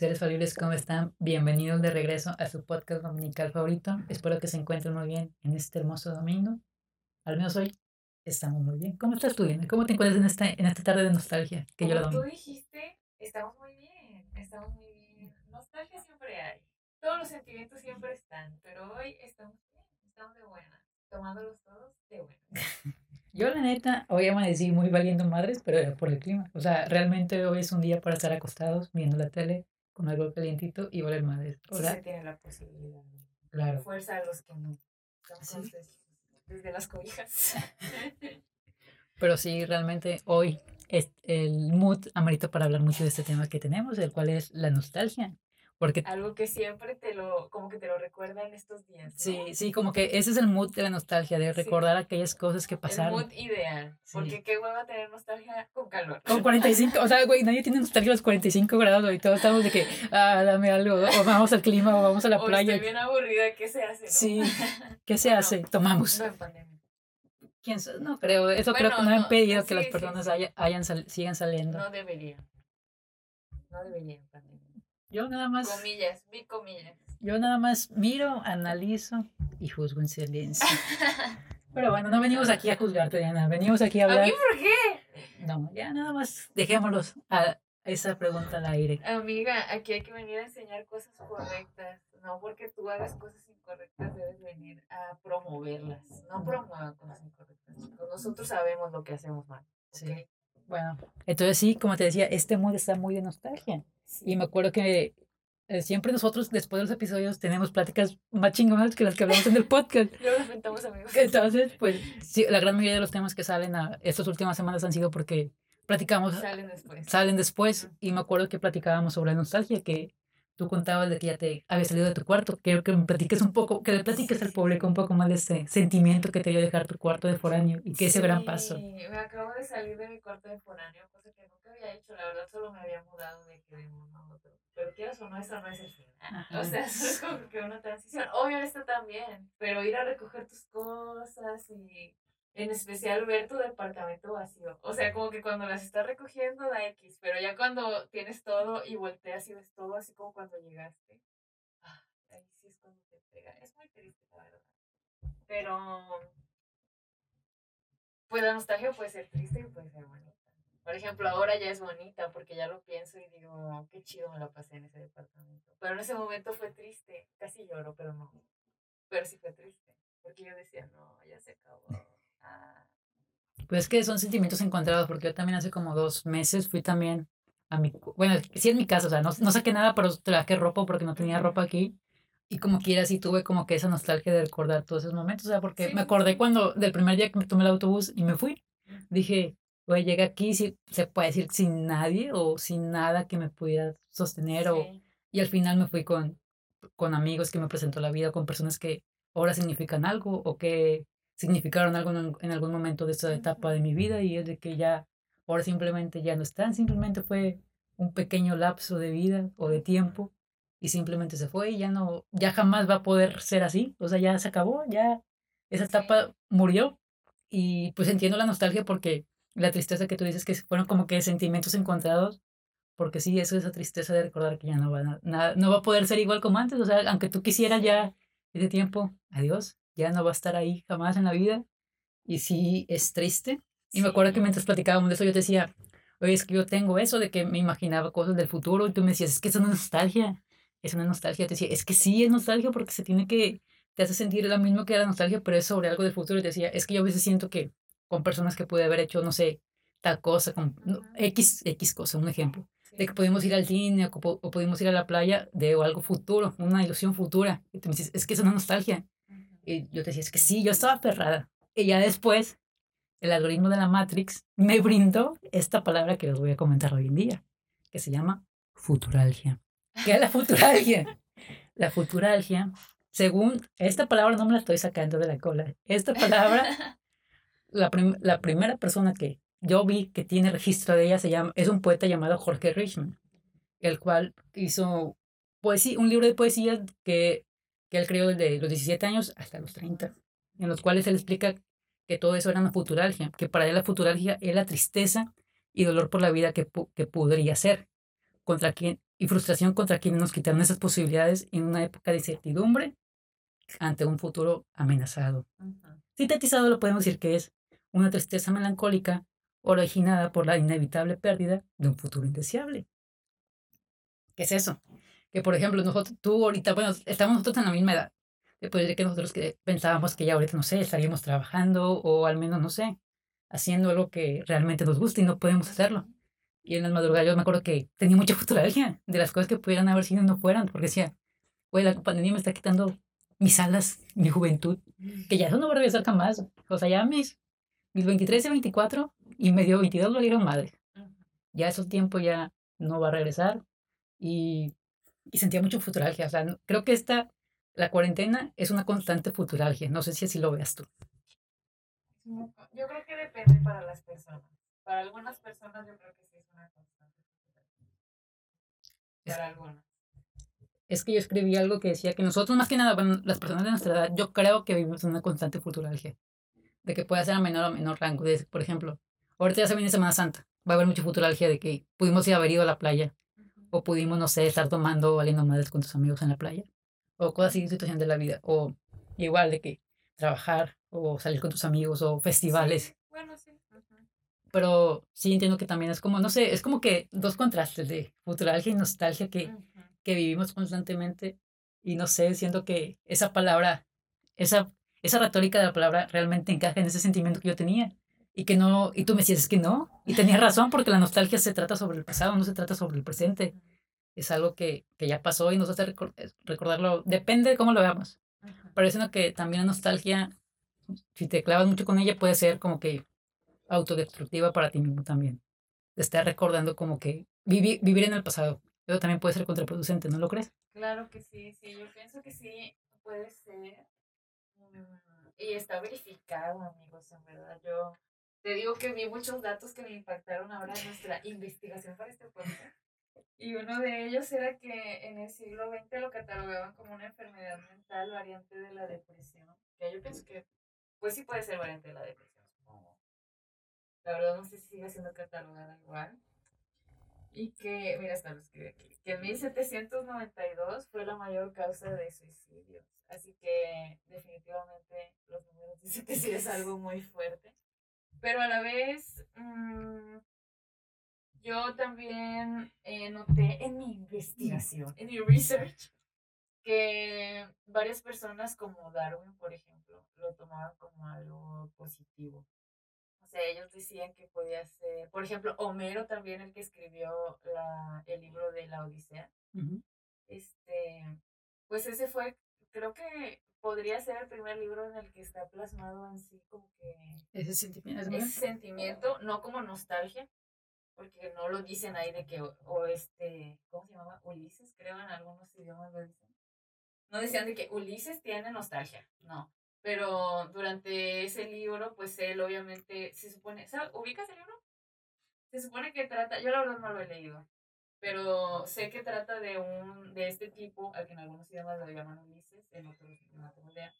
Seres falibles, ¿cómo están? Bienvenidos de regreso a su podcast dominical favorito. Espero que se encuentren muy bien en este hermoso domingo. Al menos hoy estamos muy bien. ¿Cómo estás tú, Diana? ¿Cómo te encuentras en esta, en esta tarde de nostalgia que Como yo la tú dijiste, estamos muy bien, estamos muy bien. Nostalgia siempre hay. Todos los sentimientos siempre están, pero hoy estamos bien, estamos de buena, tomándolos todos de buena. Yo, la neta, hoy amanecí muy valiendo madres, pero era por el clima. O sea, realmente hoy es un día para estar acostados, viendo la tele, con algo calientito y valer madres. O sea, se tiene la posibilidad. Claro. Fuerza a los que no. desde las cobijas. pero sí, realmente hoy es el mood amerita para hablar mucho de este tema que tenemos, el cual es la nostalgia. Porque, Algo que siempre te lo, como que te lo recuerda en estos días. Sí, sí, como que ese es el mood de la nostalgia, de recordar aquellas cosas que pasaron. El mood ideal. Porque qué hueva tener nostalgia con calor. Con 45, o sea, güey, nadie tiene nostalgia a los 45 grados y todos estamos de que, ah, dame algo, o vamos al clima, o vamos a la o playa. Estoy bien aburrida, ¿qué se hace? Sí, ¿qué se hace? Tomamos. No en pandemia. ¿Quién No creo, eso creo que no, ha impedido que las personas hayan, sigan saliendo. No debería. No debería en pandemia. Yo nada más. Comillas, vi comillas. Yo nada más miro, analizo y juzgo en silencio. Pero bueno, no venimos aquí a juzgarte, Diana. Venimos aquí a hablar. ¿A mí por qué? No, ya nada más dejémoslos a esa pregunta al aire. Amiga, aquí hay que venir a enseñar cosas correctas. No porque tú hagas cosas incorrectas, debes venir a promoverlas. No promuevan cosas incorrectas, Nosotros sabemos lo que hacemos mal. Sí. Bueno, entonces sí, como te decía, este mood está muy de nostalgia. Y me acuerdo que eh, siempre nosotros, después de los episodios, tenemos pláticas más chingonas que las que hablamos en el podcast. Luego amigos. Entonces, pues, sí, la gran mayoría de los temas que salen a estas últimas semanas han sido porque platicamos. Salen después. Salen después. Y me acuerdo que platicábamos sobre la nostalgia, que tú contabas de que ya te había salido de tu cuarto. Quiero que me platiques un poco, que le platiques al público un poco más de ese sentimiento que te dio dejar tu cuarto de foráneo y que ese gran paso. Sí, me acabo de salir de mi cuarto de foráneo, cosa que nunca había hecho. La verdad, solo me había mudado de que de uno a otro. Pero quieras o no, eso no es el final. O sea, es como que una transición. Obvio, esto también. Pero ir a recoger tus cosas y en especial ver tu departamento vacío. O sea, como que cuando las estás recogiendo da X, pero ya cuando tienes todo y volteas y ves todo así como cuando llegaste, ah, ahí sí es cuando te pega. Es muy triste, la verdad. Pero, pues la nostalgia puede ser triste y puede ser bonita. Por ejemplo, ahora ya es bonita porque ya lo pienso y digo, qué chido me la pasé en ese departamento. Pero en ese momento fue triste, casi lloro, pero no. Pero sí fue triste, porque yo decía, no, ya se acabó. Pues es que son sentimientos encontrados, porque yo también hace como dos meses fui también a mi... Bueno, sí en mi casa, o sea, no, no saqué nada, pero traje ropa porque no tenía ropa aquí. Y como quiera, sí tuve como que esa nostalgia de recordar todos esos momentos, o sea, porque me acordé cuando, del primer día que me tomé el autobús y me fui, dije, güey, llegué aquí, si se puede decir, sin nadie o sin nada que me pudiera sostener, o, y al final me fui con, con amigos que me presentó la vida, con personas que ahora significan algo o que significaron algo en, algún momento de esta etapa de mi vida y es de que ya ahora simplemente ya no están, simplemente fue un pequeño lapso de vida o de tiempo y simplemente se fue y ya no, ya jamás va a poder ser así, o sea, ya se acabó, ya esa etapa murió y pues entiendo la nostalgia porque la tristeza que tú dices que fueron como que sentimientos encontrados, porque sí, eso es esa tristeza de recordar que ya no va, nada, no va a poder ser igual como antes, o sea, aunque tú quisieras ya ese tiempo, adiós, ya no va a estar ahí jamás en la vida. Y sí, es triste. Y me acuerdo que mientras platicábamos de eso, yo te decía, oye, es que yo tengo eso de que me imaginaba cosas del futuro y tú me decías, es que es una nostalgia, es una nostalgia. te decía, es que sí, es nostalgia porque se tiene que, te hace sentir lo mismo que la nostalgia, pero es sobre algo del futuro. Y te decía, es que yo a veces siento que con personas que pude haber hecho, no sé, tal cosa, con X, X cosa, un ejemplo, de que pudimos ir al cine o, o, pudimos ir a la playa de algo futuro, una ilusión futura. Y tú me dices, es que es una nostalgia. Y yo te decía, es que sí, yo estaba aferrada. Y ya después, el algoritmo de la Matrix me brindó esta palabra que les voy a comentar hoy en día, que se llama futuralgia. ¿Qué es la futuralgia? La futuralgia, según esta palabra no me la estoy sacando de la cola. Esta palabra, la, la primera persona que yo vi que tiene registro de ella se llama, es un poeta llamado Jorge Richman, el cual hizo poesía, un libro de poesía que que él creó desde los 17 años hasta los 30, en los cuales él explica que todo eso era una futuralgia, que para él la futuralgia es la tristeza y dolor por la vida que, que podría ser, contra quien, y frustración contra quienes nos quitaron esas posibilidades en una época de incertidumbre ante un futuro amenazado. Sintetizado lo podemos decir que es una tristeza melancólica originada por la inevitable pérdida de un futuro indeseable. ¿Qué es eso? Que por ejemplo, nosotros, tú ahorita, bueno, estamos nosotros en la misma edad. Puede ser que nosotros que pensábamos que ya ahorita, no sé, estaríamos trabajando o al menos, no sé, haciendo algo que realmente nos gusta y no podemos hacerlo. Y en las madrugadas yo me acuerdo que tenía mucha futuralgia de las cosas que pudieran haber sido y no fueran, porque decía, güey, la pandemia me está quitando mis alas, mi juventud, que ya eso no va a regresar jamás. O sea, ya mis, mis 23 y 24 y medio 22 lo dieron madre. Ya esos tiempos ya no va a regresar y, y sentía mucho futuralgia. O sea, creo que esta, la cuarentena es una constante futuralgia. No sé si así lo veas tú. Yo creo que depende para las personas. Para algunas personas yo creo que sí es una constante futuralgia. Para algunas es que yo escribí algo que decía que nosotros, más que nada, bueno, las personas de nuestra edad, yo creo que vivimos una constante futuralgia. De que puede ser a menor o menor rango. De, por ejemplo, ahorita ya se viene Semana Santa. Va a haber mucha futuralgia de que pudimos ir a haber ido a la playa. O pudimos, no sé, estar tomando o valiendo madres con tus amigos en la playa. O cosas así, situación de la vida. O igual de que trabajar o salir con tus amigos o festivales. Bueno, sí. Pero sí entiendo que también es como, no sé, es como que dos contrastes de futuralgia y nostalgia que que vivimos constantemente y no sé, siento que esa palabra, esa, esa retórica de la palabra realmente encaja en ese sentimiento que yo tenía y que no, y tú me decías, que no, y tenías razón porque la nostalgia se trata sobre el pasado, no se trata sobre el presente, es algo que, que ya pasó y nos hace recordarlo, depende de cómo lo veamos, parece que también la nostalgia, si te clavas mucho con ella, puede ser como que autodestructiva para ti mismo también, te está recordando como que vivir, vivir en el pasado, pero también puede ser contraproducente, ¿no lo crees? Claro que sí, sí, yo pienso que sí puede ser. Mm, y está verificado, amigos, en verdad. Yo te digo que vi muchos datos que me impactaron ahora en nuestra investigación para este podcast. Y uno de ellos era que en el siglo XX lo catalogaban como una enfermedad mental variante de la depresión. Que yo pienso que, pues sí puede ser variante de la depresión, La verdad no sé si sigue siendo catalogada igual. Y que, mira, hasta lo escribe aquí, que en 1792 fue la mayor causa de suicidios. Así que definitivamente los números dicen que sí es algo muy fuerte. Pero a la vez, mm, yo también eh, noté en mi investigación, en mi research, que varias personas como Darwin, por ejemplo, lo tomaban como algo positivo sea, ellos decían que podía ser, por ejemplo, Homero también, el que escribió la, el libro de la Odisea. Este, pues ese fue, creo que podría ser el primer libro en el que está plasmado en sí como que ese sentimiento, ese sentimiento no como nostalgia, porque no lo dicen ahí de que, o, este, ¿cómo se llama? Ulises, creo en algunos idiomas lo dicen. No decían de que Ulises tiene nostalgia, no. Pero durante ese libro, pues él obviamente se supone, ¿sabes? ¿ubicas el libro? Se supone que trata, yo la verdad no lo he leído, pero sé que trata de un, de este tipo, al que en algunos idiomas lo llaman Ulises, en otros no idea,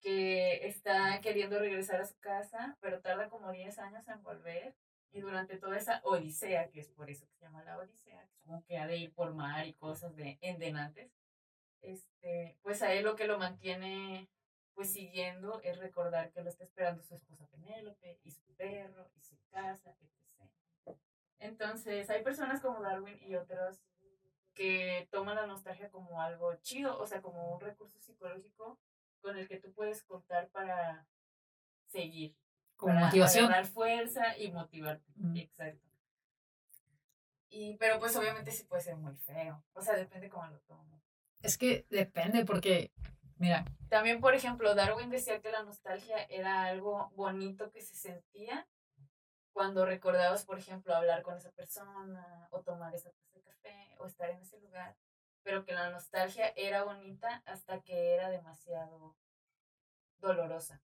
que está queriendo regresar a su casa, pero tarda como 10 años en volver, y durante toda esa odisea, que es por eso que se llama la odisea, como que ha de ir por mar y cosas de endenantes, este, pues a él lo que lo mantiene pues siguiendo es recordar que lo está esperando su esposa Penélope y su perro y su casa, etc. Entonces, hay personas como Darwin y otros que toman la nostalgia como algo chido, o sea, como un recurso psicológico con el que tú puedes contar para seguir. Como para motivación. Dar fuerza y motivarte. Exacto. Y, pero pues obviamente sí puede ser muy feo. O sea, depende cómo lo tomes. Es que depende porque Mira. También, por ejemplo, Darwin decía que la nostalgia era algo bonito que se sentía cuando recordabas, por ejemplo, hablar con esa persona o tomar esa taza de café o estar en ese lugar, pero que la nostalgia era bonita hasta que era demasiado dolorosa.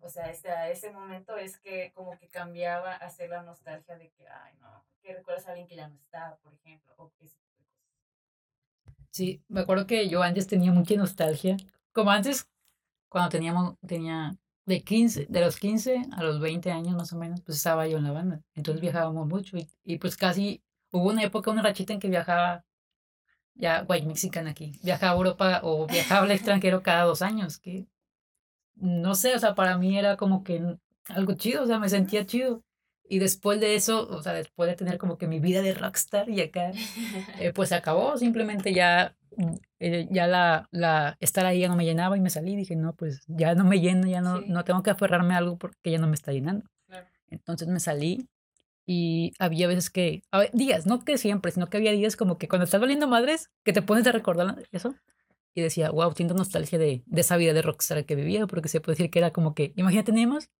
O sea, este, a ese momento es que como que cambiaba a ser la nostalgia de que, ay, no, que recuerdas a alguien que ya no está, por ejemplo, o que Sí, me acuerdo que yo antes tenía mucha nostalgia como antes, cuando teníamos, tenía de 15, de los 15 a los 20 años más o menos, pues estaba yo en la banda. Entonces viajábamos mucho y, y pues casi hubo una época, una rachita en que viajaba, ya, white mexican aquí, viajaba a Europa o viajaba al extranjero cada dos años, que no sé, o sea, para mí era como que algo chido, o sea, me sentía chido. Y después de eso, o sea, después de tener como que mi vida de rockstar y acá, eh, pues se acabó, simplemente ya, mm, eh, ya la, la, estar ahí ya no me llenaba y me salí, dije, no, pues ya no me lleno, ya no, no tengo que aferrarme a algo porque ya no me está llenando. Entonces me salí y había veces que, días, no que siempre, sino que había días como que cuando estás valiendo madres, que te pones a recordar eso. Y decía, wow, siento nostalgia de, de esa vida de rockstar que vivía, porque se puede decir que era como que, imagínate, teníamos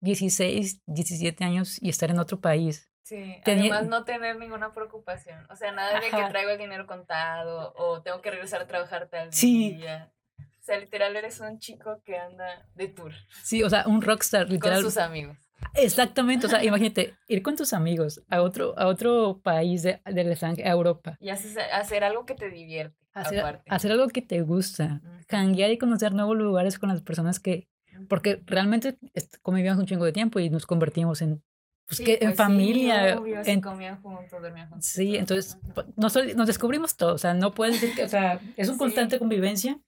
16, 17 años y estar en otro país. Sí, además no tener ninguna preocupación. O sea, nada de que traigo el dinero contado o tengo que regresar a trabajar tal sí. día. O sea, literal eres un chico que anda de tour. Sí, o sea, un rockstar, literal. Con sus amigos. Exactamente, o sea, imagínate, ir con tus amigos a otro, a otro país de, de a Europa. Y hacer algo que te divierte. Hacer, hacer algo que te gusta. Uh y conocer nuevos lugares con las personas que, porque realmente convivíamos un chingo de tiempo y nos convertimos en, pues, que, en pues familia. en, comían juntos, dormían juntos. Sí, entonces nos, nos, descubrimos todo. O sea, no puedes decir que, o sea, es una constante convivencia.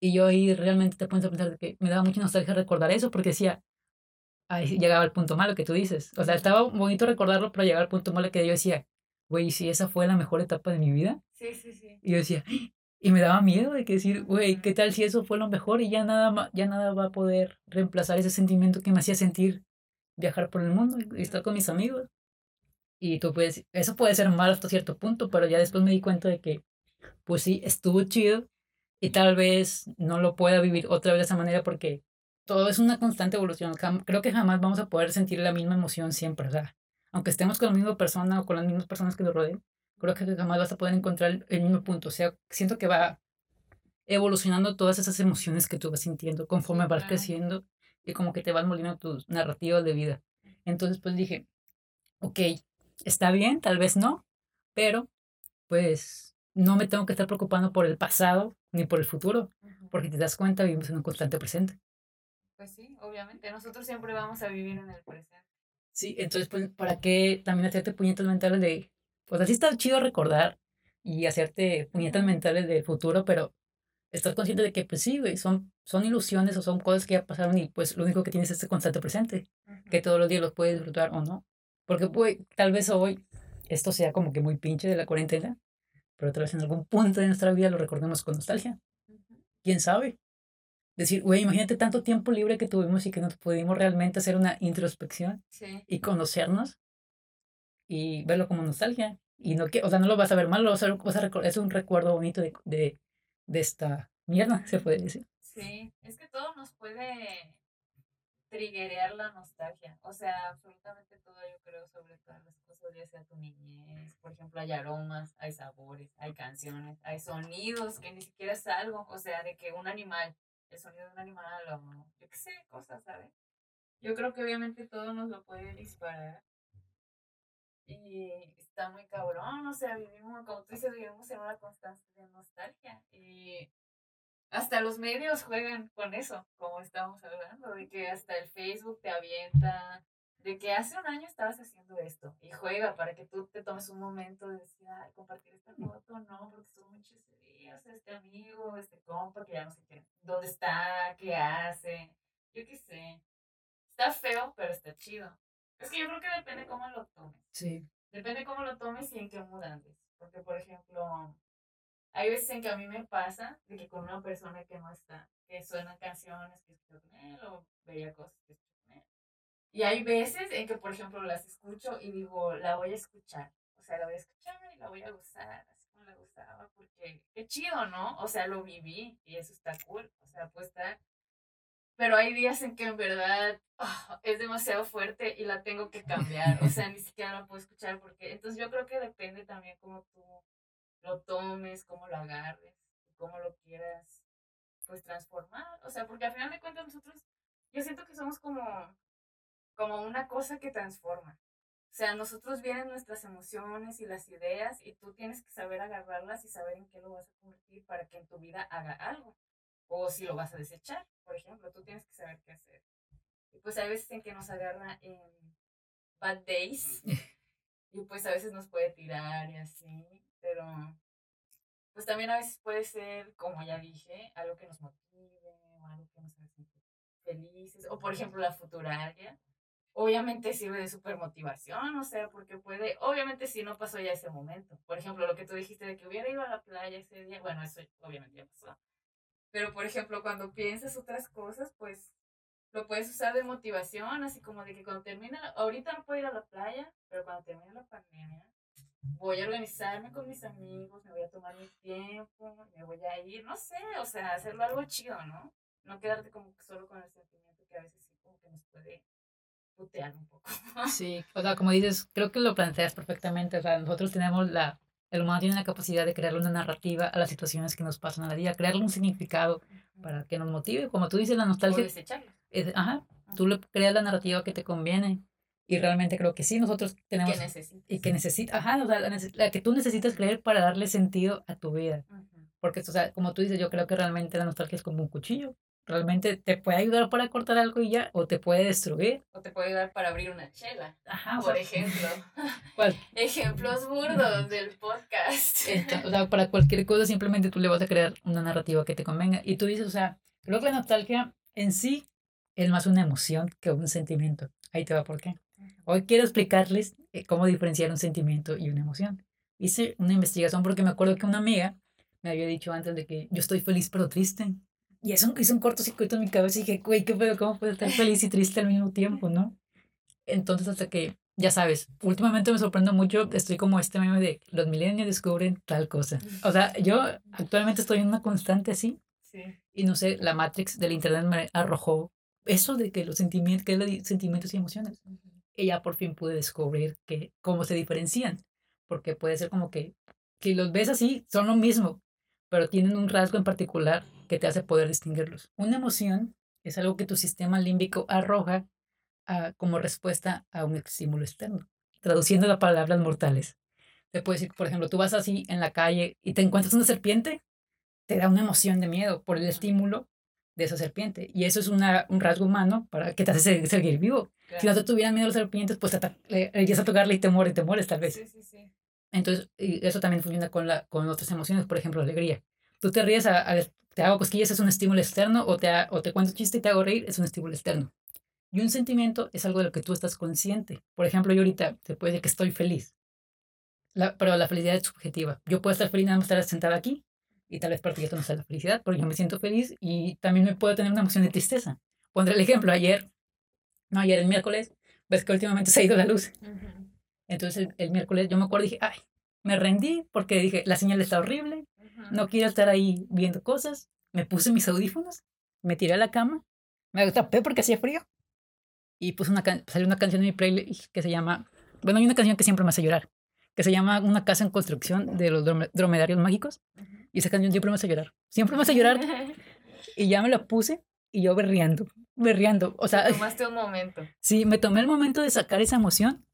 Y yo ahí realmente te pones a pensar que me daba mucha nostalgia recordar eso, porque decía, ahí llegaba el punto malo que tú dices. O sea, estaba bonito recordarlo, pero llegaba al punto malo que yo decía, güey, si esa fue la mejor etapa de mi vida. Sí, sí, sí. Y yo decía, y me daba miedo de que decir, güey, ¿qué tal si eso fue lo mejor y ya nada, ya nada va a poder reemplazar ese sentimiento que me hacía sentir viajar por el mundo y estar con mis amigos? Y tú puedes, eso puede ser malo hasta cierto punto, pero ya después me di cuenta de que, pues sí, estuvo chido y tal vez no lo pueda vivir otra vez de esa manera porque todo es una constante evolución. Creo que jamás vamos a poder sentir la misma emoción siempre. O aunque estemos con la misma persona o con las mismas personas que nos rodeen, creo que jamás vas a poder encontrar el mismo punto. O sea, siento que va evolucionando todas esas emociones que tú vas sintiendo conforme vas creciendo y como que te vas moliendo tus narrativas de vida. Entonces, pues dije, ok, está bien, tal vez no, pero pues no me tengo que estar preocupando por el pasado ni por el futuro, porque te das cuenta, vivimos en un constante presente. Pues sí, obviamente, nosotros siempre vamos a vivir en el presente. Sí, entonces, pues, ¿para qué también hacerte puñetas mentales de pues así está chido recordar y hacerte puñetas mentales del futuro, pero estás consciente de que, pues sí, güey, son, son ilusiones o son cosas que ya pasaron y pues lo único que tienes es este constante presente, que todos los días los puedes disfrutar o no. Porque, pues, tal vez hoy esto sea como que muy pinche de la cuarentena, pero tal vez en algún punto de nuestra vida lo recordemos con nostalgia. ¿Quién sabe? Decir, güey, imagínate tanto tiempo libre que tuvimos y que nos pudimos realmente hacer una introspección y conocernos y verlo como nostalgia. Y no que, o sea, no lo vas a ver mal, lo vas a, vas a es un recuerdo bonito de, de, de esta mierda, se puede decir. Sí, es que todo nos puede triggerear la nostalgia. O sea, absolutamente todo yo creo sobre todas las cosas, ya sea tu niñez. Por ejemplo, hay aromas, hay sabores, hay canciones, hay sonidos que ni siquiera es algo. O sea, de que un animal, el sonido de un animal o yo qué sé, cosas, ¿sabes? Yo creo que obviamente todo nos lo puede disparar. Y está muy cabrón, o sea, vivimos, como tú dices, vivimos en una constante de nostalgia. Y hasta los medios juegan con eso, como estamos hablando, de que hasta el Facebook te avienta, de que hace un año estabas haciendo esto y juega para que tú te tomes un momento de decir, ay, compartir esta foto, no, porque son muchos días, este amigo, este compa, que ya no sé qué, dónde está, qué hace, yo qué sé. Está feo, pero está chido. Es que yo creo que depende cómo lo tomes. Sí. Depende cómo lo tomes y en qué mood andes. Porque, por ejemplo, hay veces en que a mí me pasa de que con una persona que no está, que suenan canciones que escucho con él o veía cosas que escucho con él. Y hay veces en que, por ejemplo, las escucho y digo, la voy a escuchar. O sea, la voy a escuchar y la voy a gozar, así como la gustaba, porque qué chido, ¿no? O sea, lo viví y eso está cool. O sea, puede estar pero hay días en que en verdad ah, es demasiado fuerte y la tengo que cambiar, o sea, ni siquiera la puedo escuchar porque, entonces yo creo que depende también cómo tú lo tomes, cómo lo agarres, cómo lo quieras, pues transformar, o sea, porque al final de cuentas nosotros, yo siento que somos como, como una cosa que transforma. O sea, nosotros vienen nuestras emociones y las ideas y tú tienes que saber agarrarlas y saber en qué lo vas a convertir para que en tu vida haga algo o si lo vas a desechar, por ejemplo, tú tienes que saber qué hacer. Y pues hay veces en que nos agarra en bad days y pues a veces nos puede tirar y así, pero pues también a veces puede ser, como ya dije, algo que nos motive o algo que nos hace felices, o por ejemplo la futuraria, obviamente sirve de súper motivación, o sea, porque puede, obviamente si no pasó ya ese momento, por ejemplo lo que tú dijiste de que hubiera ido a la playa ese día, bueno, eso obviamente ya pasó, pero por ejemplo cuando piensas otras cosas, pues lo puedes usar de motivación, así como de que cuando termina, ahorita no puedo ir a la playa, pero cuando termine la pandemia, voy a organizarme con mis amigos, me voy a tomar mi tiempo, me voy a ir, no sé, o sea, hacerlo algo chido, ¿no? No quedarte como solo con el sentimiento que a veces sí como que nos puede putear un poco. Sí, o sea, como dices, creo que lo planteas perfectamente, o sea, nosotros tenemos la, el humano tiene la capacidad de crearle una narrativa a las situaciones que nos pasan a la día, crearle un significado para que nos motive, como tú dices, la nostalgia. Es, ajá, tú le creas la narrativa que te conviene. Y realmente creo que sí, nosotros tenemos... Que necesitas. Y que necesitas, ajá, o sea, la, que tú necesitas creer para darle sentido a tu vida. Porque, o sea, como tú dices, yo creo que realmente la nostalgia es como un cuchillo. Realmente te puede ayudar para cortar algo y ya, o te puede destruir. O te puede ayudar para abrir una chela. Ajá. Por ejemplo. ¿Cuál? Ejemplos burdos del podcast. o sea, para cualquier cosa simplemente tú le vas a crear una narrativa que te convenga. Y tú dices, o sea, creo que la nostalgia en sí es más una emoción que un sentimiento. Ahí te va por qué. Hoy quiero explicarles eh, cómo diferenciar un sentimiento y una emoción. Hice una investigación porque me acuerdo que una amiga me había dicho antes de que yo estoy feliz pero triste. Y eso hizo un cortocircuito en mi cabeza y dije, güey, ¿qué pedo? ¿Cómo puedo estar feliz y triste al mismo tiempo, no? Entonces, hasta que, ya sabes, últimamente me sorprendo mucho, estoy como este meme de los millennials descubren tal cosa. O sea, yo actualmente estoy en una constante así. Sí. Y no sé, la Matrix del Internet me arrojó eso de que los sentimientos, que es sentimientos y emociones. Ella por fin pude descubrir que, cómo se diferencian, porque puede ser como que, que los ves así, son lo mismo, pero tienen un rasgo en particular que te hace poder distinguirlos. Una emoción es algo que tu sistema límbico arroja a, como respuesta a un estímulo externo, traduciendo las palabras mortales. Te puede decir, por ejemplo, tú vas así en la calle y te encuentras una serpiente, te da una emoción de miedo por el estímulo de esa serpiente. Y eso es una, un rasgo humano para que te hace seguir vivo. Si no te tuvieran miedo a las serpientes, pues te, le, a tocarle y te muere, te mueres tal vez. Sí, sí, sí. Entonces, eso también funciona con, la, con otras emociones, por ejemplo, alegría. Tú te ríes, a, te hago cosquillas, es un estímulo externo, o te, o te cuento chiste y te hago reír, es un estímulo externo. Y un sentimiento es algo de lo que tú estás consciente. Por ejemplo, yo ahorita te puedo decir que estoy feliz, la, pero la felicidad es subjetiva. Yo puedo estar feliz nada más estar sentada aquí, y tal vez porque esto no sea la felicidad, porque yo me siento feliz y también me puedo tener una emoción de tristeza. Pondré el ejemplo, ayer, no, ayer el miércoles, ves que últimamente se ha ido la luz. Entonces el, miércoles yo me acuerdo y dije, ay, me rendí porque dije, la señal está horrible, no quiero estar ahí viendo cosas. Me puse mis audífonos, me tiré a la cama, me tapé porque hacía frío y puse una salió una canción en mi playlist que se llama, bueno, hay una canción que siempre me hace llorar, que se llama Una casa en construcción de los dromedarios mágicos. Y esa canción siempre me hace llorar. Siempre me hace llorar. y ya me la puse y yo berreando, berreando. O sea, tomaste un momento. Sí, me tomé el momento de sacar esa emoción.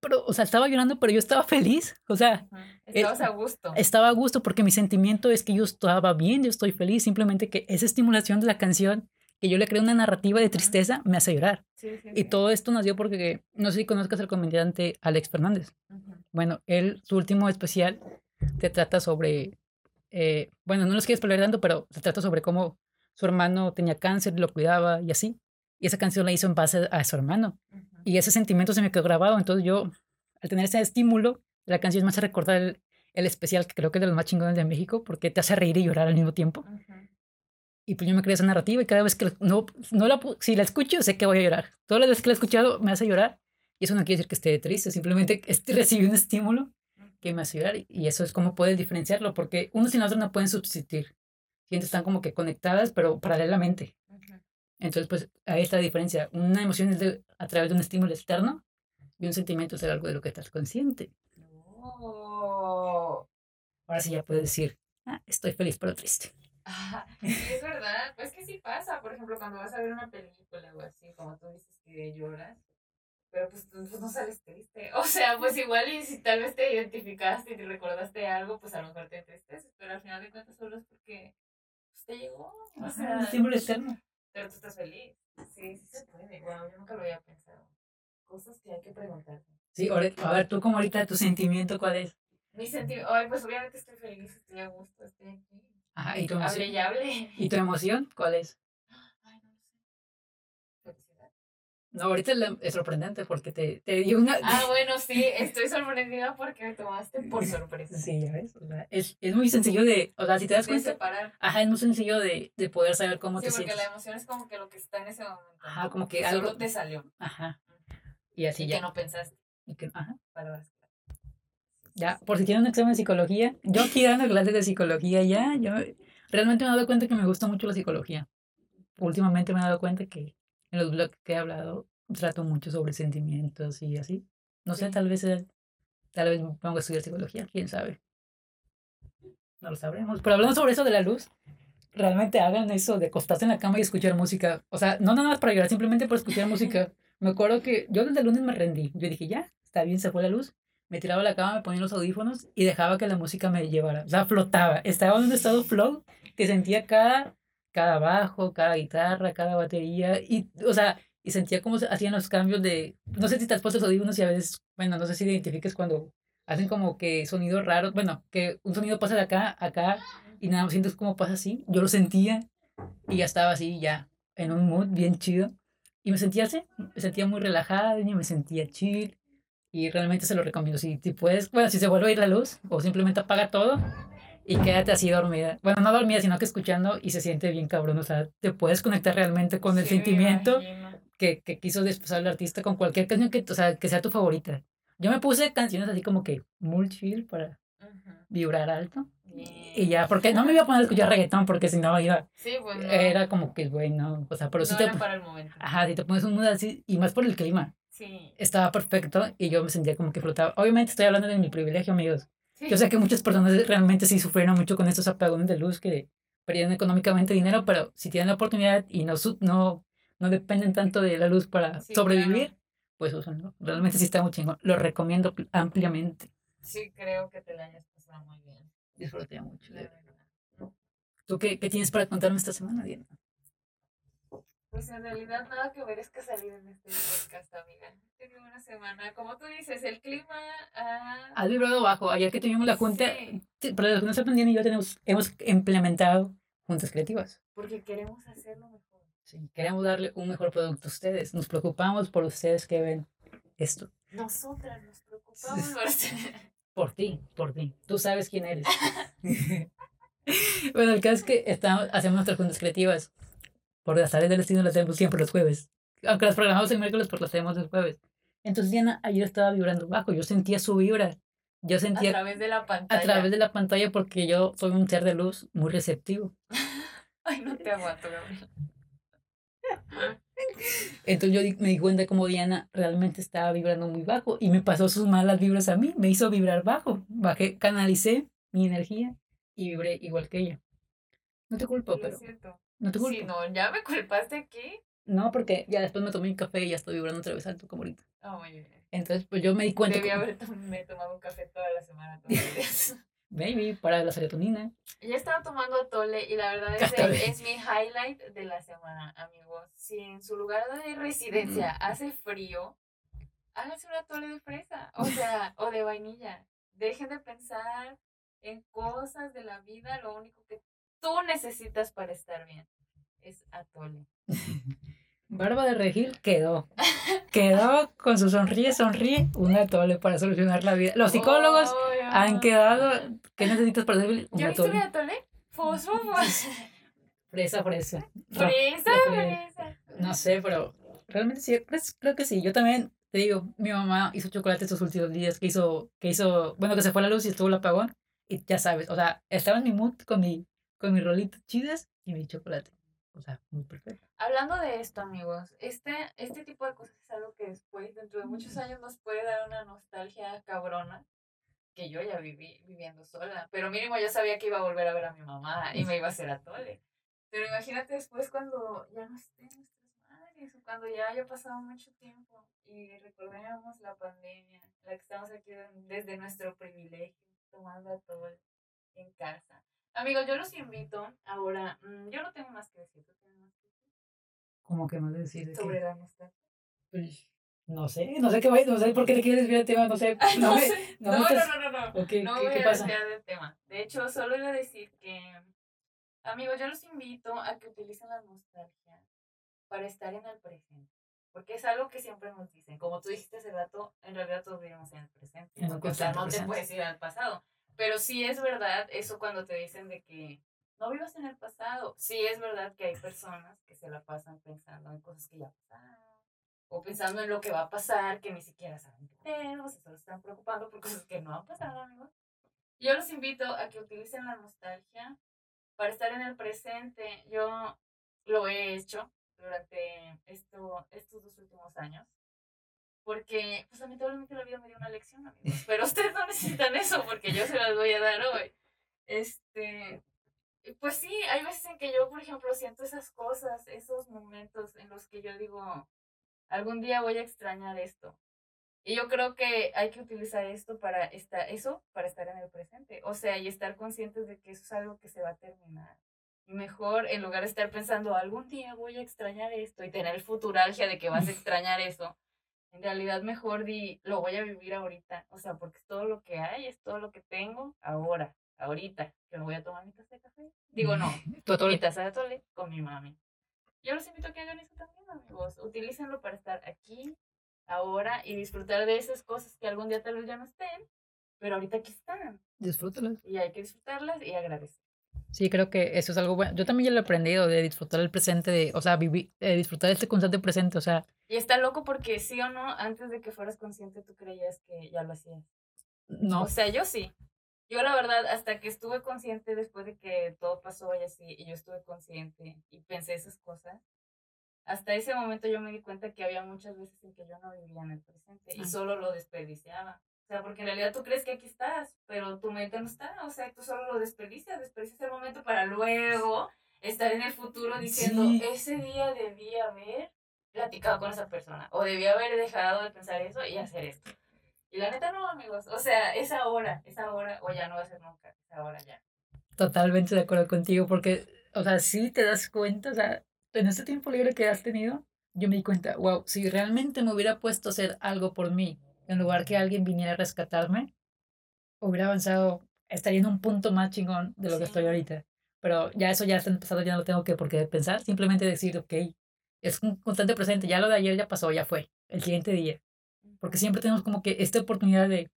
Pero, o sea, estaba llorando, pero yo estaba feliz. O sea, estabas a gusto. Estaba a gusto porque mi sentimiento es que yo estaba bien, yo estoy feliz. Simplemente que esa estimulación de la canción, que yo le creo una narrativa de tristeza, me hace llorar. y todo esto nació porque, no sé si conozcas al comediante Alex Fernández. Bueno, él, su último especial, te trata sobre eh, bueno, no los quiero spoiler tanto, pero se trata sobre cómo su hermano tenía cáncer y lo cuidaba y así. Y esa canción la hizo en base a su hermano. Y ese sentimiento se me quedó grabado. Entonces yo, al tener ese estímulo, la canción me hace recordar el, el especial que creo que es de los más chingones de México, porque te hace reír y llorar al mismo tiempo. Y pues yo me creé esa narrativa y cada vez que no, no la, si la escucho, sé que voy a llorar. Todas las veces que la he escuchado me hace llorar. Y eso no quiere decir que esté triste, simplemente recibí un estímulo que me hace ayudar y eso es como puedes diferenciarlo, porque uno sin otro no pueden subsistir. Sientes están como que conectadas, pero paralelamente. Entonces, pues ahí está la diferencia. Una emoción es de, a través de un estímulo externo y un sentimiento es algo de lo que estás consciente. Ahora sí ya puedes decir, ah, estoy feliz pero triste. es verdad, pues que sí pasa. Por ejemplo, cuando vas a ver una película o así, como tú dices que lloras, pero pues, pues, no sales triste. O sea, pues igual y si tal vez te identificaste y te recordaste algo, pues a lo mejor te entristeces, pero al final de cuentas solo es porque pues, te llegó. O sea, símbolo externo. Pero tú estás feliz. Sí, sí se puede. Wow, yo nunca lo había pensado. Cosas que hay que preguntarte. Sí, a ver, tú como ahorita, tu sentimiento, ¿cuál es? Mi sentimiento, ay, pues obviamente estoy feliz, estoy a gusto, estoy aquí. Ajá, ¿y tu emoción? Hable y hable. ¿Y tu emoción cuál es? Ay, no sé. Felicidad. No, ahorita es sorprendente porque te, te di una... Ah, bueno, sí, estoy sorprendida porque me tomaste por sorpresa. Sí, ya ves, o sea, es, es muy sencillo de, o sea, si te das De cuenta... separar. Ajá, es muy sencillo de, de poder saber cómo Sí, te porque sientes. la emoción es como que lo que está en ese momento. Ajá, como que algo- solo te salió. Ajá, y así Y ya. que no pensaste. y que- ajá. Claras. Ya, por si tienen un examen de psicología, yo aquí dando clases de psicología ya, yo realmente me he dado cuenta que me gusta mucho la psicología. Últimamente me he dado cuenta que en los blogs que he hablado trato mucho sobre sentimientos y así. No sé, tal vez, tal vez me pongo a estudiar psicología, quién sabe. No lo sabremos. Pero hablando sobre eso de la luz, realmente hagan eso de acostarse en la cama y escuchar música. O sea, no nada más para llorar, simplemente por escuchar música. Me acuerdo que yo desde el lunes me rendí. Yo dije, ya, está bien, se fue la luz. Me tiraba a la cama, me ponía los audífonos y dejaba que la música me llevara. O sea, flotaba. Estaba en un estado flow que sentía cada, cada bajo, cada guitarra, cada batería. Y, o sea, y sentía cómo hacían los cambios de... No sé si te has puesto audífonos y a veces, bueno, no sé si identifiques cuando hacen como que sonidos raros. Bueno, que un sonido pasa de acá a acá y nada, sientes cómo pasa así. Yo lo sentía y ya estaba así, ya en un mood bien chido. Y me sentía así, me sentía muy relajada y me sentía chill. Y realmente se lo recomiendo. Si, si puedes, bueno, si se vuelve a ir la luz o simplemente apaga todo y quédate así dormida. Bueno, no dormida, sino que escuchando y se siente bien cabrón. O sea, te puedes conectar realmente con el Sí, sentimiento que, que quiso expresar el artista con cualquier canción que, o sea, que sea tu favorita. Yo me puse canciones así como que muy chill para Ujú. vibrar alto. Y ya, porque no me iba a poner a escuchar reggaetón porque si no iba, Sí, pues no. era como que bueno, o sea, pero si no te, era para el momento. ajá, si te pones un mood así, y más por el clima, Sí. estaba perfecto y yo me sentía como que flotaba. Obviamente estoy hablando de mi privilegio, amigos. Sí. Yo sé que muchas personas realmente sí sufrieron mucho con estos apagones de luz que perdieron económicamente dinero, pero si tienen la oportunidad y no, su- no, no dependen tanto de la luz para Sí, sobrevivir, claro. pues úsenlo. Realmente sí está muy chingón. Lo recomiendo pl- ampliamente. Sí, creo que te la hayas pasado muy bien. Disfruté mucho. de- verdad. ¿Tú qué, qué tienes para contarme esta semana, Diana? Pues en realidad nada que merezca salir en este podcast, amiga. He tenido una semana, como tú dices, el clima... ah, Has vibrado bajo. Ayer que tuvimos la junta, Sí. para los que no Diana y yo tenemos, hemos implementado juntas creativas. porque queremos hacerlo mejor. Sí, queremos darle un mejor producto a ustedes. Nos preocupamos por ustedes que ven esto. Nosotras nos preocupamos por ustedes. Por ti, por ti. Tú sabes quién eres. bueno, el caso es que estamos, hacemos nuestras juntas creativas. Por las áreas del destino las hacemos siempre los jueves. Aunque las programamos el miércoles, pues las hacemos los jueves. Entonces Diana ayer estaba vibrando bajo. Yo sentía su vibra. Yo A sentía través de la pantalla. a través de la pantalla porque yo soy un ser de luz muy receptivo. Ay, no te aguanto, Gabriel. Entonces yo me di cuenta como Diana realmente estaba vibrando muy bajo y me pasó sus malas vibras a mí, me hizo vibrar bajo. Bajé, canalicé mi energía y vibré igual que ella. No te culpo, Lo pero siento. No te culpo. Si no, ya me culpaste aquí. No, porque ya después me tomé mi café y ya estoy vibrando otra vez alto como ahorita. Oh, muy bien. Entonces, pues yo me di cuenta, Debí como- haber me tomado un café toda la semana. todos los días. maybe, para la serotonina. Ya estaba tomando atole y la verdad es, Atole. es mi highlight de la semana, amigos. Si en su lugar de residencia hace frío, háganse un atole de fresa, o sea, o de vainilla. Dejen de pensar en cosas de la vida, lo único que tú necesitas para estar bien es atole. Barba de Regil quedó. Quedó con su sonríe, sonríe, un atole para solucionar la vida. Los psicólogos han quedado. ¿Qué necesitas para hacer un ¿Ya viste mi atole? atole? Fosfo. Fresa, fresa. Fresa, fre- fresa. No sé, pero realmente sí, pues, creo que sí. Yo también, te digo, mi mamá hizo chocolate estos últimos días que hizo, que hizo, bueno, que se fue la luz y estuvo el apagón. Y ya sabes, o sea, estaba en mi mood con mi, con mis rolitos chidas y mi chocolate. O sea, muy perfecto. Hablando de esto, amigos, este, este tipo de cosas es algo que después, dentro de muchos años, nos puede dar una nostalgia cabrona que yo ya viví viviendo sola. Pero mínimo yo sabía que iba a volver a ver a mi mamá y me iba a hacer atole. Pero imagínate después cuando ya no estén nuestras madres o cuando ya haya pasado mucho tiempo y recordemos la pandemia, la que estamos aquí desde nuestro privilegio, tomando atole en casa. Amigos, yo los invito ahora. mm, yo no tengo más que decir. ¿tú tienes más que más decir de Sobre la nostalgia. pues, No sé, no sé qué voy, no sé por qué te quieres desviar el tema, no sé. No, me- sé. no no, no, estás- no, no, no. ¿O qué, No qué- voy qué a pasa? del tema. De hecho, solo iba a decir que, amigos, yo los invito a que utilicen la nostalgia para estar en el presente. Porque es algo que siempre nos dicen. Como tú dijiste hace rato, en realidad todos vivimos en el presente. O sea, no te puedes ir al pasado. Pero sí es verdad eso cuando te dicen de que no vivas en el pasado. Sí es verdad que hay personas que se la pasan pensando en cosas que ya pasaron. O pensando en lo que va a pasar, que ni siquiera saben qué pedo, se solo están preocupando por cosas que no han pasado, amigos. Yo los invito a que utilicen la nostalgia para estar en el presente. Yo lo he hecho durante esto, estos dos últimos años. Porque, pues lamentablemente la vida me dio una lección, amigos. Pero ustedes no necesitan eso porque yo se las voy a dar hoy. Este, pues sí, hay veces en que yo, por ejemplo, siento esas cosas, esos momentos en los que yo digo, algún día voy a extrañar esto. Y yo creo que hay que utilizar esto para esta, eso para estar en el presente. O sea, y estar conscientes de que eso es algo que se va a terminar. Y mejor, en lugar de estar pensando, algún día voy a extrañar esto y tener futuralgia de que vas a extrañar eso, en realidad mejor di, lo voy a vivir ahorita. O sea, porque es todo lo que hay, es todo lo que tengo ahora, ahorita, que me voy a tomar mi taza de café. Digo, no, mi taza de atole con mi mami. Yo los invito a que hagan eso también, amigos. Utilícenlo para estar aquí, ahora y disfrutar de esas cosas que algún día tal vez ya no estén, pero ahorita aquí están. Disfrútalas. Y hay que disfrutarlas y agradecer. Sí, creo que eso es algo bueno. Yo también ya lo he aprendido de disfrutar el presente, de, o sea, vivir, de disfrutar este constante presente, o sea, Y está loco porque sí o no, antes de que fueras consciente, tú creías que ya lo hacías. no. O sea, yo sí. Yo la verdad, hasta que estuve consciente después de que todo pasó y así, y yo estuve consciente y pensé esas cosas, hasta ese momento yo me di cuenta que había muchas veces en que yo no vivía en el presente y Ah. solo lo desperdiciaba. O sea, porque en realidad tú crees que aquí estás, pero tu mente no está. O sea, tú solo lo desperdicias, desperdicias el momento para luego estar en el futuro diciendo, Sí. ese día debí haber platicado con esa persona o debí haber dejado de pensar eso y hacer esto. Y la neta no, amigos. O sea, es ahora, es ahora o ya no va a ser nunca, es ahora ya. Totalmente de acuerdo contigo, porque, o sea, sí te das cuenta, o sea, en este tiempo libre que has tenido, yo me di cuenta, wow, si realmente me hubiera puesto a hacer algo por mí, en lugar que alguien viniera a rescatarme, hubiera avanzado, estaría en un punto más chingón de lo que estoy Sí. ahorita. Pero ya eso ya está pasado, ya no tengo que por qué pensar, simplemente decir, ok, es un constante presente, ya lo de ayer ya pasó, ya fue, el siguiente día. Porque siempre tenemos como que esta oportunidad de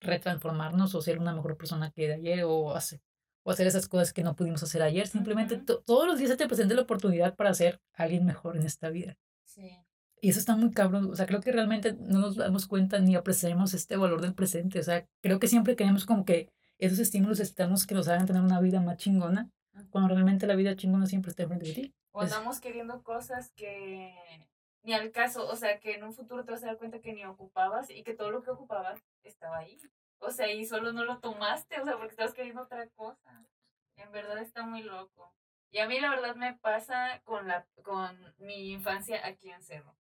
retransformarnos o ser una mejor persona que de ayer o hacer, o hacer esas cosas que no pudimos hacer ayer. Simplemente Ujú. to- todos los días se te presenta la oportunidad para ser alguien mejor en esta vida. Sí. Y eso está muy cabrón. O sea, creo que realmente no nos damos cuenta ni apreciamos este valor del presente. O sea, creo que siempre queremos como que esos estímulos externos que nos hagan tener una vida más chingona, cuando realmente la vida chingona siempre está enfrente de ti. O Es- andamos queriendo cosas que ni al caso, o sea, que en un futuro te vas a dar cuenta que ni ocupabas y que todo lo que ocupabas estaba ahí. O sea, y solo no lo tomaste, o sea, porque estabas queriendo otra cosa. En verdad está muy loco. Y a mí la verdad me pasa con la con mi infancia aquí en Cerro.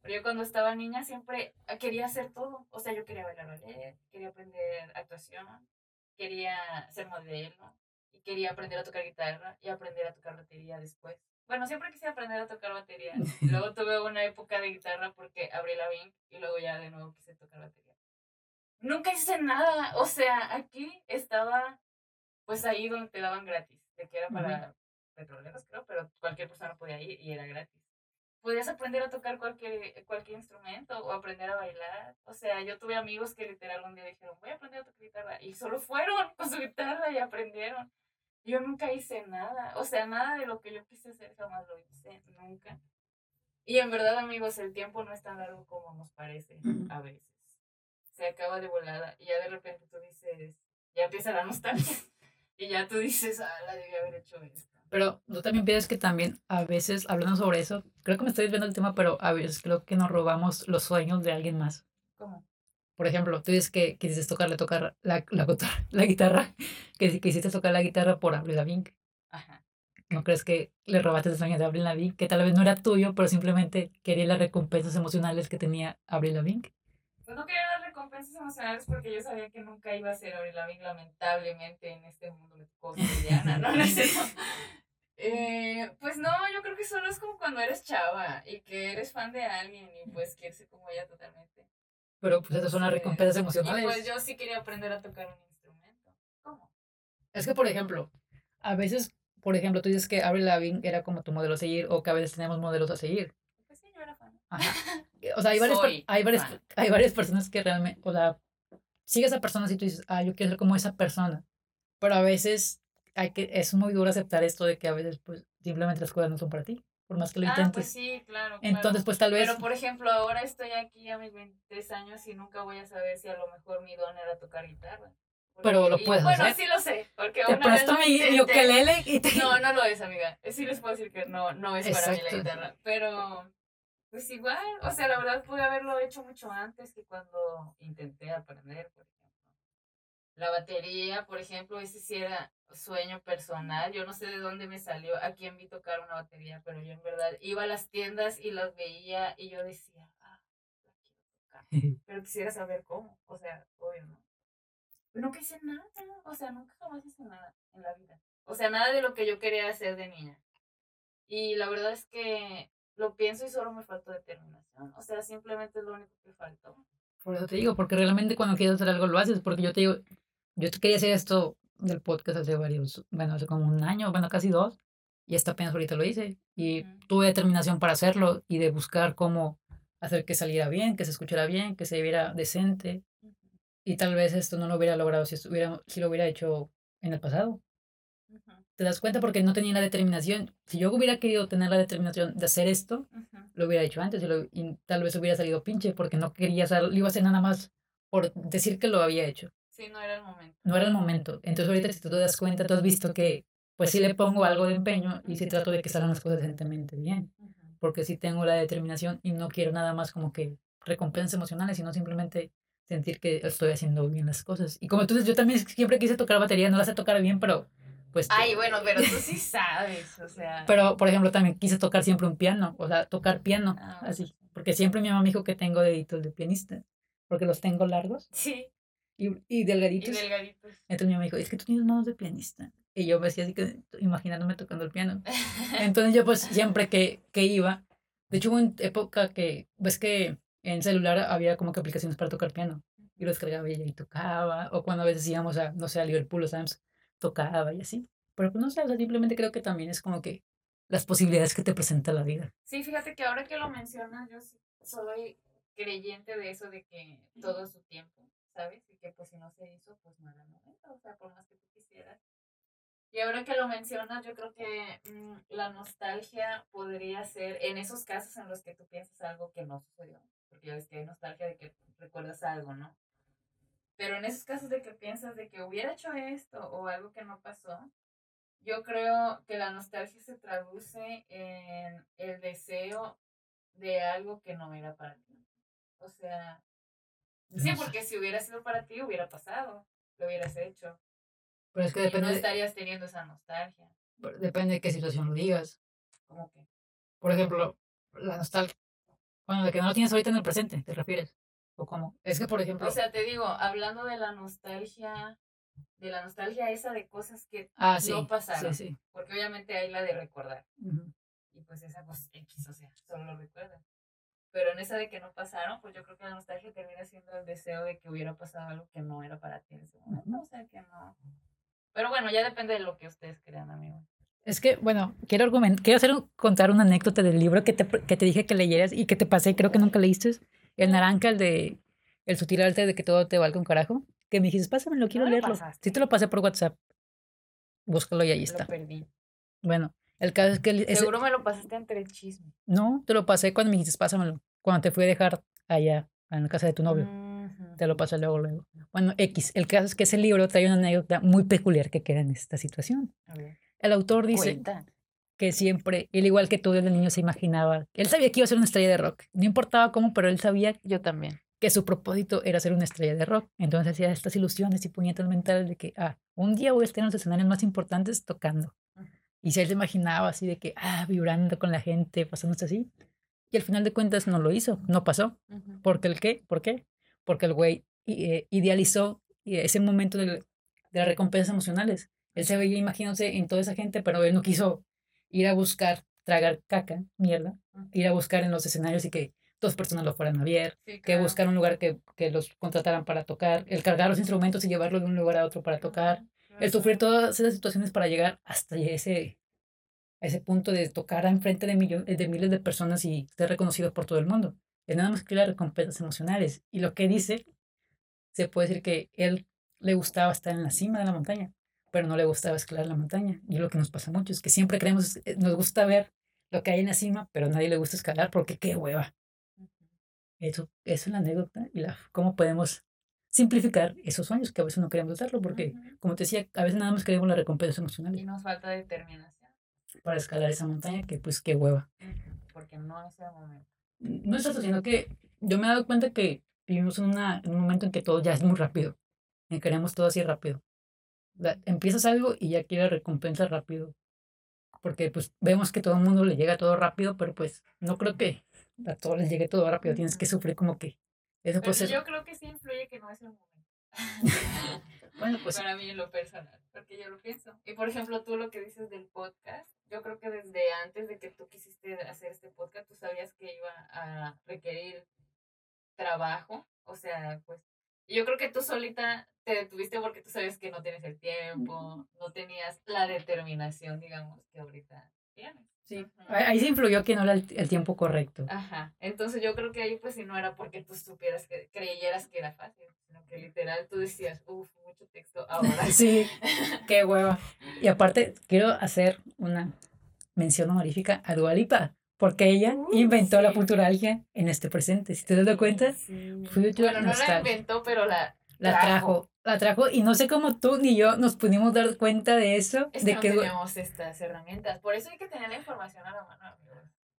Pero yo cuando estaba niña siempre quería hacer todo. O sea, yo quería bailar ballet, quería aprender actuación, quería ser modelo y quería aprender a tocar guitarra y aprender a tocar batería después. Bueno, siempre quise aprender a tocar batería. Luego tuve una época de guitarra porque abrí la Bing y luego ya de nuevo quise tocar batería. Nunca hice nada. O sea, aquí estaba pues ahí donde te daban gratis, de que era para petroleros, creo, pero cualquier persona podía ir y era gratis. Podías aprender a tocar cualquier, cualquier instrumento o aprender a bailar. O sea, yo tuve amigos que literal un día dijeron, voy a aprender a tocar guitarra. Y solo fueron con su guitarra y aprendieron. Yo nunca hice nada. O sea, nada de lo que yo quise hacer jamás lo hice, nunca. Y en verdad, amigos, el tiempo no es tan largo como nos parece Ujú. a veces. Se acaba de volada y ya de repente tú dices, ya empieza la nostalgia. Y ya tú dices, ah, la debí haber hecho esto. Pero tú también piensas que también a veces, hablando sobre eso, creo que me estoy viendo el tema, pero a veces creo que nos robamos los sueños de alguien más. ¿Cómo? Por ejemplo, tú dices que quisiste tocarle tocar la, la, guitarra- la guitarra, que quisiste tocar la guitarra por Avril Lavigne. Ajá. ¿No crees que le robaste el sueño de Avril Lavigne? Que tal vez no era tuyo, pero simplemente quería las recompensas emocionales que tenía Avril Lavigne. Pues no quería dar recompensas emocionales porque yo sabía que nunca iba a ser Avril Lavigne, lamentablemente, en este mundo Rihanna, ¿no? No cierto. Eh, pues no, yo creo que solo es como cuando eres chava y que eres fan de alguien y pues quieres ser como ella totalmente. Pero pues esas son las recompensas emocionales. Y pues yo sí quería aprender a tocar un instrumento. ¿Cómo? Es que, por ejemplo, a veces, por ejemplo, tú dices que Avril Lavigne era como tu modelo a seguir o que a veces tenemos modelos a seguir. Pues sí, yo era fan. Ajá. O sea, hay varias, hay, varias, hay varias personas que realmente, o sea, sigues a esa persona y tú dices, ah, yo quiero ser como esa persona. Pero a veces hay que, es muy duro aceptar esto de que a veces, pues, simplemente las cosas no son para ti, por más que lo Ah, intentes. pues sí, claro. Entonces, claro. pues tal vez... Pero por ejemplo, ahora estoy aquí a mis 23 años y nunca voy a saber si a lo mejor mi don era tocar guitarra. Porque- Pero lo y puedes Bueno, hacer. sí lo sé, porque te una vez presto lo mi, mi intenté. ukelele y te... No, no lo es, amiga. Sí les puedo decir que no, no es para mí la Exacto. guitarra. Pero, pues igual, o sea, la verdad pude haberlo hecho mucho antes que cuando intenté aprender, por ejemplo. La batería, por ejemplo, ese sí era sueño personal. Yo no sé de dónde me salió, a quién vi tocar una batería, pero yo en verdad iba a las tiendas y las veía y yo decía, ah, la quiero tocar. Pero quisiera saber cómo, o sea, obvio, ¿no? Pero nunca hice nada, o sea, nunca jamás hice nada en la vida. O sea, nada de lo que yo quería hacer de niña. Y la verdad es que lo pienso y solo me faltó determinación. O sea, simplemente es lo único que faltó. Por eso te digo, porque realmente cuando quieres hacer algo lo haces, porque yo te digo, yo quería hacer esto del podcast hace varios, bueno, hace como un año, bueno, casi dos, y hasta apenas ahorita lo hice, y tuve determinación para hacerlo y de buscar cómo hacer que saliera bien, que se escuchara bien, que se viera decente, y tal vez esto no lo hubiera logrado si, estuviera, si lo hubiera hecho en el pasado. ¿Te das cuenta? Porque no tenía la determinación. Si yo hubiera querido tener la determinación de hacer esto, lo hubiera hecho antes y, lo- y tal vez hubiera salido pinche porque no quería hacer, lo iba a hacer nada más por decir que lo había hecho. Sí, no era el momento. No era el momento. Entonces ahorita si tú te das cuenta, tú has visto que pues sí le pongo algo de empeño y sí trato de que salgan las cosas decentemente bien. Porque sí tengo la determinación y no quiero nada más como que recompensas emocionales, sino simplemente sentir que estoy haciendo bien las cosas. Y como tú dices, yo también siempre quise tocar batería, no la sé tocar bien, pero pues... Ay, bueno, pero tú sí sabes, o sea. Pero, por ejemplo, también quise tocar siempre un piano, o sea, tocar piano, Ah, así. Porque siempre mi mamá me dijo que tengo deditos de pianista, porque los tengo largos Sí, y, y y delgaditos. delgaditos. Entonces mi mamá me dijo, es que tú tienes manos de pianista. Y yo me hacía así, que, imaginándome tocando el piano. Entonces yo pues siempre que, que iba, de hecho hubo una época que, ves que en celular había como que aplicaciones para tocar piano. Y lo descargaba y ahí tocaba. O cuando a veces íbamos a, no sé, a Liverpool o Sam's, tocaba y así. Pero pues no sé, o sea, simplemente creo que también es como que las posibilidades que te presenta la vida. Sí, fíjate que ahora que lo mencionas, yo soy creyente de eso de que todo su tiempo, ¿sabes? Y que pues si no se hizo, pues no era momento, o sea, por más que tú quisieras. Y ahora que lo mencionas, yo creo que mm, la nostalgia podría ser en esos casos en los que tú piensas algo que no sucedió, porque ya ves que hay nostalgia de que recuerdas algo, ¿no? Pero en esos casos de que piensas de que hubiera hecho esto o algo que no pasó, yo creo que la nostalgia se traduce en el deseo de algo que no era para ti. O sea, sí, No porque si hubiera sido para ti, hubiera pasado, lo hubieras hecho. Pero es que Y no depende, de, estarías teniendo esa nostalgia. depende de qué situación lo digas. Como que, Por ejemplo, la nostalgia. Bueno, de que no lo tienes ahorita en el presente, ¿te refieres? ¿O cómo? Es que, por ejemplo... o sea, te digo, hablando de la nostalgia, de la nostalgia esa de cosas que, ah, sí, no pasaron. Sí, sí. porque obviamente hay la de recordar. Y pues esa, pues, X, o sea, solo lo recuerdas. Pero en esa de que no pasaron, pues yo creo que la nostalgia termina siendo el deseo de que hubiera pasado algo que no era para ti en ese momento. O sea, que no. Pero bueno, ya depende de lo que ustedes crean, amigos. Es que, bueno, quiero, argument quiero hacer un- contar una anécdota del libro que te, que te dije que leyeras y que te pasé, creo que nunca leíste. El naranja, el de El sutil arte de que todo te valga un carajo. Que me dijiste, pásamelo, quiero me lo leerlo. pasaste. Sí te lo pasé por WhatsApp. Búscalo y ahí está. Lo perdí. Bueno, el caso es que... el- ese- Seguro me lo pasaste entre el chisme. no, te lo pasé cuando me dijiste, pásamelo. Cuando te fui a dejar allá, en la casa de tu novio. Te lo pasé luego, luego. Bueno, X. El caso es que ese libro trae una anécdota muy peculiar que queda en esta situación. El autor dice cuenta. Que siempre, él igual que tú desde niño se imaginaba, él sabía que iba a ser una estrella de rock. No importaba cómo, pero él sabía Yo también. que su propósito era ser una estrella de rock. Entonces hacía estas ilusiones y puñetas mentales de que, ah, un día voy a estar en los escenarios más importantes tocando. Y si él se imaginaba así de que, ah, vibrando con la gente, pasándose así. Y al final de cuentas no lo hizo, no pasó. Ujú. ¿Por qué el qué? ¿Por qué? Porque el güey eh, idealizó eh, ese momento del- de, las recompensas emocionales. Él se veía imaginándose en toda esa gente, pero él no quiso ir a buscar tragar caca, mierda, ir a buscar en los escenarios y que dos personas lo fueran a ver, que buscar un lugar que, que, los contrataran para tocar, el cargar los instrumentos y llevarlos de un lugar a otro para tocar, el sufrir todas esas situaciones para llegar hasta ese, ese punto de tocar enfrente de, millones, de miles de personas y ser reconocidos por todo el mundo. Es nada más que las recompensas emocionales. Y lo que dice, se puede decir que él le gustaba estar en la cima de la montaña, pero no le gustaba escalar la montaña. Y lo que nos pasa mucho es que siempre creemos, eh, nos gusta ver lo que hay en la cima, pero a nadie le gusta escalar porque qué hueva. Eso, eso es la anécdota y la, cómo podemos simplificar esos sueños que a veces no queremos hacerlo porque, como te decía, a veces nada más queremos la recompensa emocional. Y nos falta determinación. Para escalar esa montaña, que pues qué hueva. Porque no es el momento. No es eso, sino que yo me he dado cuenta que vivimos en, una, en un momento en que todo ya es muy rápido. Y queremos todo así rápido. Empiezas algo y ya quieres recompensa rápido. Porque pues vemos que todo el mundo le llega todo rápido, pero pues no creo que a todos les llegue todo rápido. Tienes que sufrir como que eso puede ser... Yo creo que sí influye que no es el momento. bueno, pues. Para mí en lo personal, porque yo lo pienso. Y por ejemplo, tú lo que dices del podcast, yo creo que desde antes de que tú quisiste hacer este podcast, tú sabías que iba a requerir trabajo. O sea, pues. Yo creo que tú solita te detuviste porque tú sabes que no tienes el tiempo, no tenías la determinación, digamos, que ahorita tienes. Sí, ahí se influyó que no era el, tiempo correcto. Ajá, entonces yo creo que ahí pues si no era porque tú supieras que creyeras que era fácil, sino que literal tú decías, uff, mucho texto ahora. sí, qué hueva. Y aparte quiero hacer una mención honorífica a Dualipa, porque ella inventó la futuralgia en este presente. Si te das cuenta, sí. bueno, no la inventó, pero la, la trajo la trajo y no sé cómo tú ni yo nos pudimos dar cuenta de eso. de que no tenemos estas herramientas. Por eso hay que tener la información a la mano,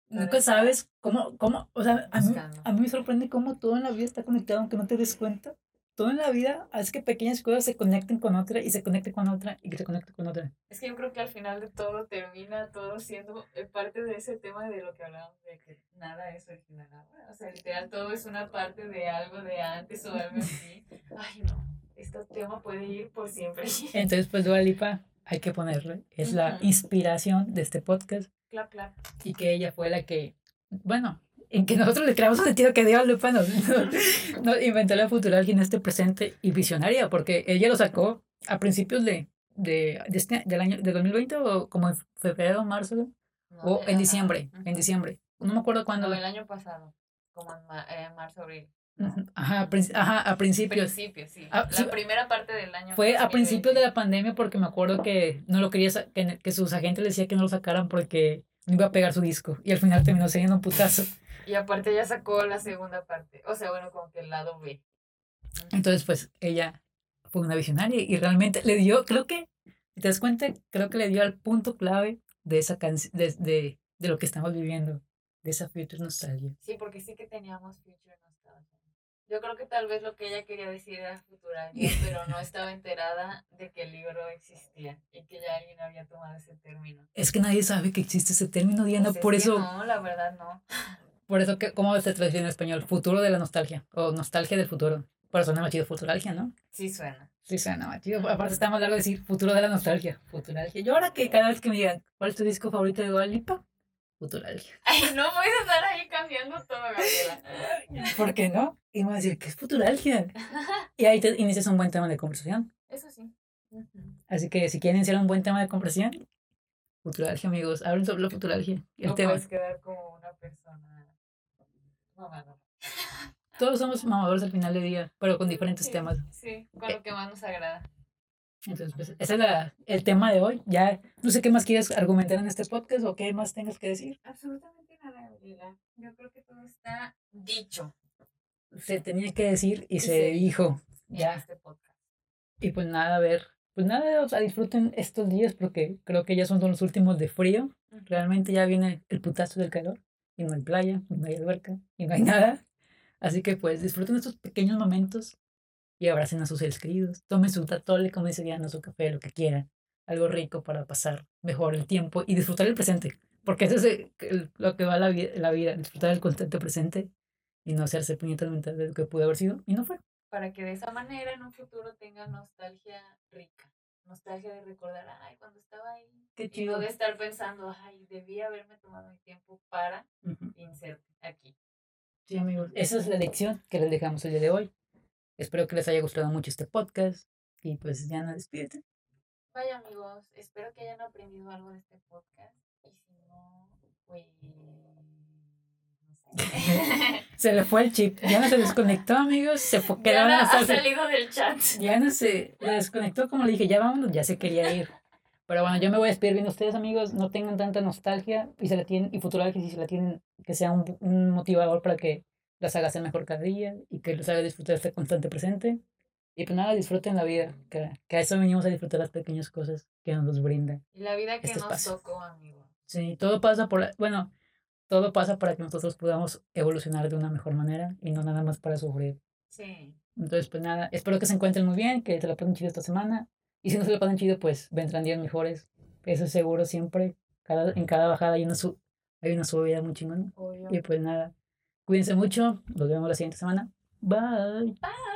Nunca sabes cómo, cómo, o sea, a mí, a mí me sorprende cómo todo en la vida está conectado aunque no te des cuenta todo en la vida hace que pequeñas cosas se conecten con otra y se conecten con otra y que se conecten con otra. Es que yo creo que al final de todo termina todo siendo eh, parte de ese tema de lo que hablábamos, de que nada es original O sea, literal, todo es una parte de algo de antes o algo así. Ay, no, este tema puede ir por siempre. Entonces, pues Dualipa hay que ponerle. Es la inspiración de este podcast. Clap, clap. Y que ella fue la que, bueno, en que nosotros le creamos sentido que Dios Lupa nos, inventó la futuralgia en este presente y visionaria, porque ella lo sacó a principios de, de, de este, del año de 2020 o como en febrero, marzo, o en diciembre, en diciembre. No me acuerdo cuándo. No, el año pasado, como en eh, marzo, abril. Ajá, ajá, a principios. Principios, sí. Ah, la primera parte del año. Fue a principios de la pandemia porque me acuerdo que no lo quería, que, que sus agentes le decían que no lo sacaran porque no iba a pegar su disco. Y al final terminó siendo un putazo. Y aparte ella sacó la segunda parte, o sea, bueno, como que el lado B. Entonces, pues ella fue una visionaria y realmente le dio, creo que, te das cuenta, creo que le dio al punto clave de esa canción, de, de, de, lo que estamos viviendo, de esa future nostalgia. Sí, porque sí que teníamos future nostalgia. Yo creo que tal vez lo que ella quería decir era futura, pero no estaba enterada de que el libro existía y que ya alguien había tomado ese término. Es que nadie sabe que existe ese término, Diana, pues por eso... No, la verdad no. Por eso, que, ¿cómo se traduce en español? Futuro de la nostalgia. O nostalgia del futuro. Por eso suena más chido futuralgia, ¿no? Sí suena. Sí suena más chido. Aparte está más largo decir futuro de la nostalgia. Futuralgia. Yo ahora que cada vez que me digan, ¿cuál es tu disco favorito de Dua Lipa? Futuralgia. Ay, no puedes estar ahí cambiando todo, Gabriela. ¿Por qué no? Y me van a decir, ¿qué es futuralgia? y ahí te inicias un buen tema de conversación. Eso sí. Así que si quieren ser un buen tema de conversación, futuralgia, amigos. Hablen sobre la futuralgia. no puedes quedar como una persona todos somos mamadores al final del día, pero con diferentes temas. Sí, con lo que más nos agrada. Entonces, pues, ese es la, el tema de hoy. Ya no sé qué más quieres argumentar en este podcast o qué más tengas que decir. Absolutamente nada, Gabriela. Yo creo que todo está dicho. Se tenía que decir y, se, dijo. Ya. este podcast. Y pues nada, a ver. Pues nada, o sea, disfruten estos días porque creo que ya son los últimos de frío. Realmente ya viene el putazo del calor no hay playa, no hay alberca, no hay nada. Así que pues disfruten estos pequeños momentos y abracen a sus seres queridos. Tomen su tatole, como dice Diana, su café, lo que quieran. Algo rico para pasar mejor el tiempo y disfrutar el presente. Porque eso es lo que va la, vida, la vida, disfrutar el constante presente y no hacerse puñetas de lo que pudo haber sido y no fue. Para que de esa manera en un futuro tengan nostalgia rica nostalgia de recordar, ay, cuando estaba ahí. Qué Y no chido. de estar pensando, ay, debí haberme tomado mi tiempo para inserte aquí. Sí, amigos. Esa es la lección que les dejamos el día de hoy. Espero que les haya gustado mucho este podcast. Y pues ya no despídete. Vaya amigos, espero que hayan aprendido algo de este podcast. Y si no, pues. No. Se le fue el chip. Ya no se desconectó, amigos. Se fue, ya quedaron no hasta ha salido del chat. Ya no se desconectó, como le dije, ya vámonos, ya se quería ir. Pero bueno, yo me voy a despedir bien de ustedes, amigos. No tengan tanta nostalgia y se la tienen, y futuralgia, si se la tienen, que sea un, un motivador para que las haga ser mejor cada día y que los haga disfrutar este constante presente. Y pues nada, disfruten la vida, que, que a eso venimos a disfrutar las pequeñas cosas que nos brinda. Y la vida que Este nos espacio. tocó, amigos. Sí, todo pasa por, la- bueno, todo pasa para que nosotros podamos evolucionar de una mejor manera y no nada más para sufrir. Sí. Entonces, pues nada, espero que se encuentren muy bien, que se la pasen chido esta semana. Y si no se la pasan chido, pues vendrán días mejores. Eso es seguro siempre. Cada, en cada bajada hay una, su, hay una subida muy chingona. Obvio. Y pues nada, cuídense mucho. Nos vemos la siguiente semana. Bye. Bye.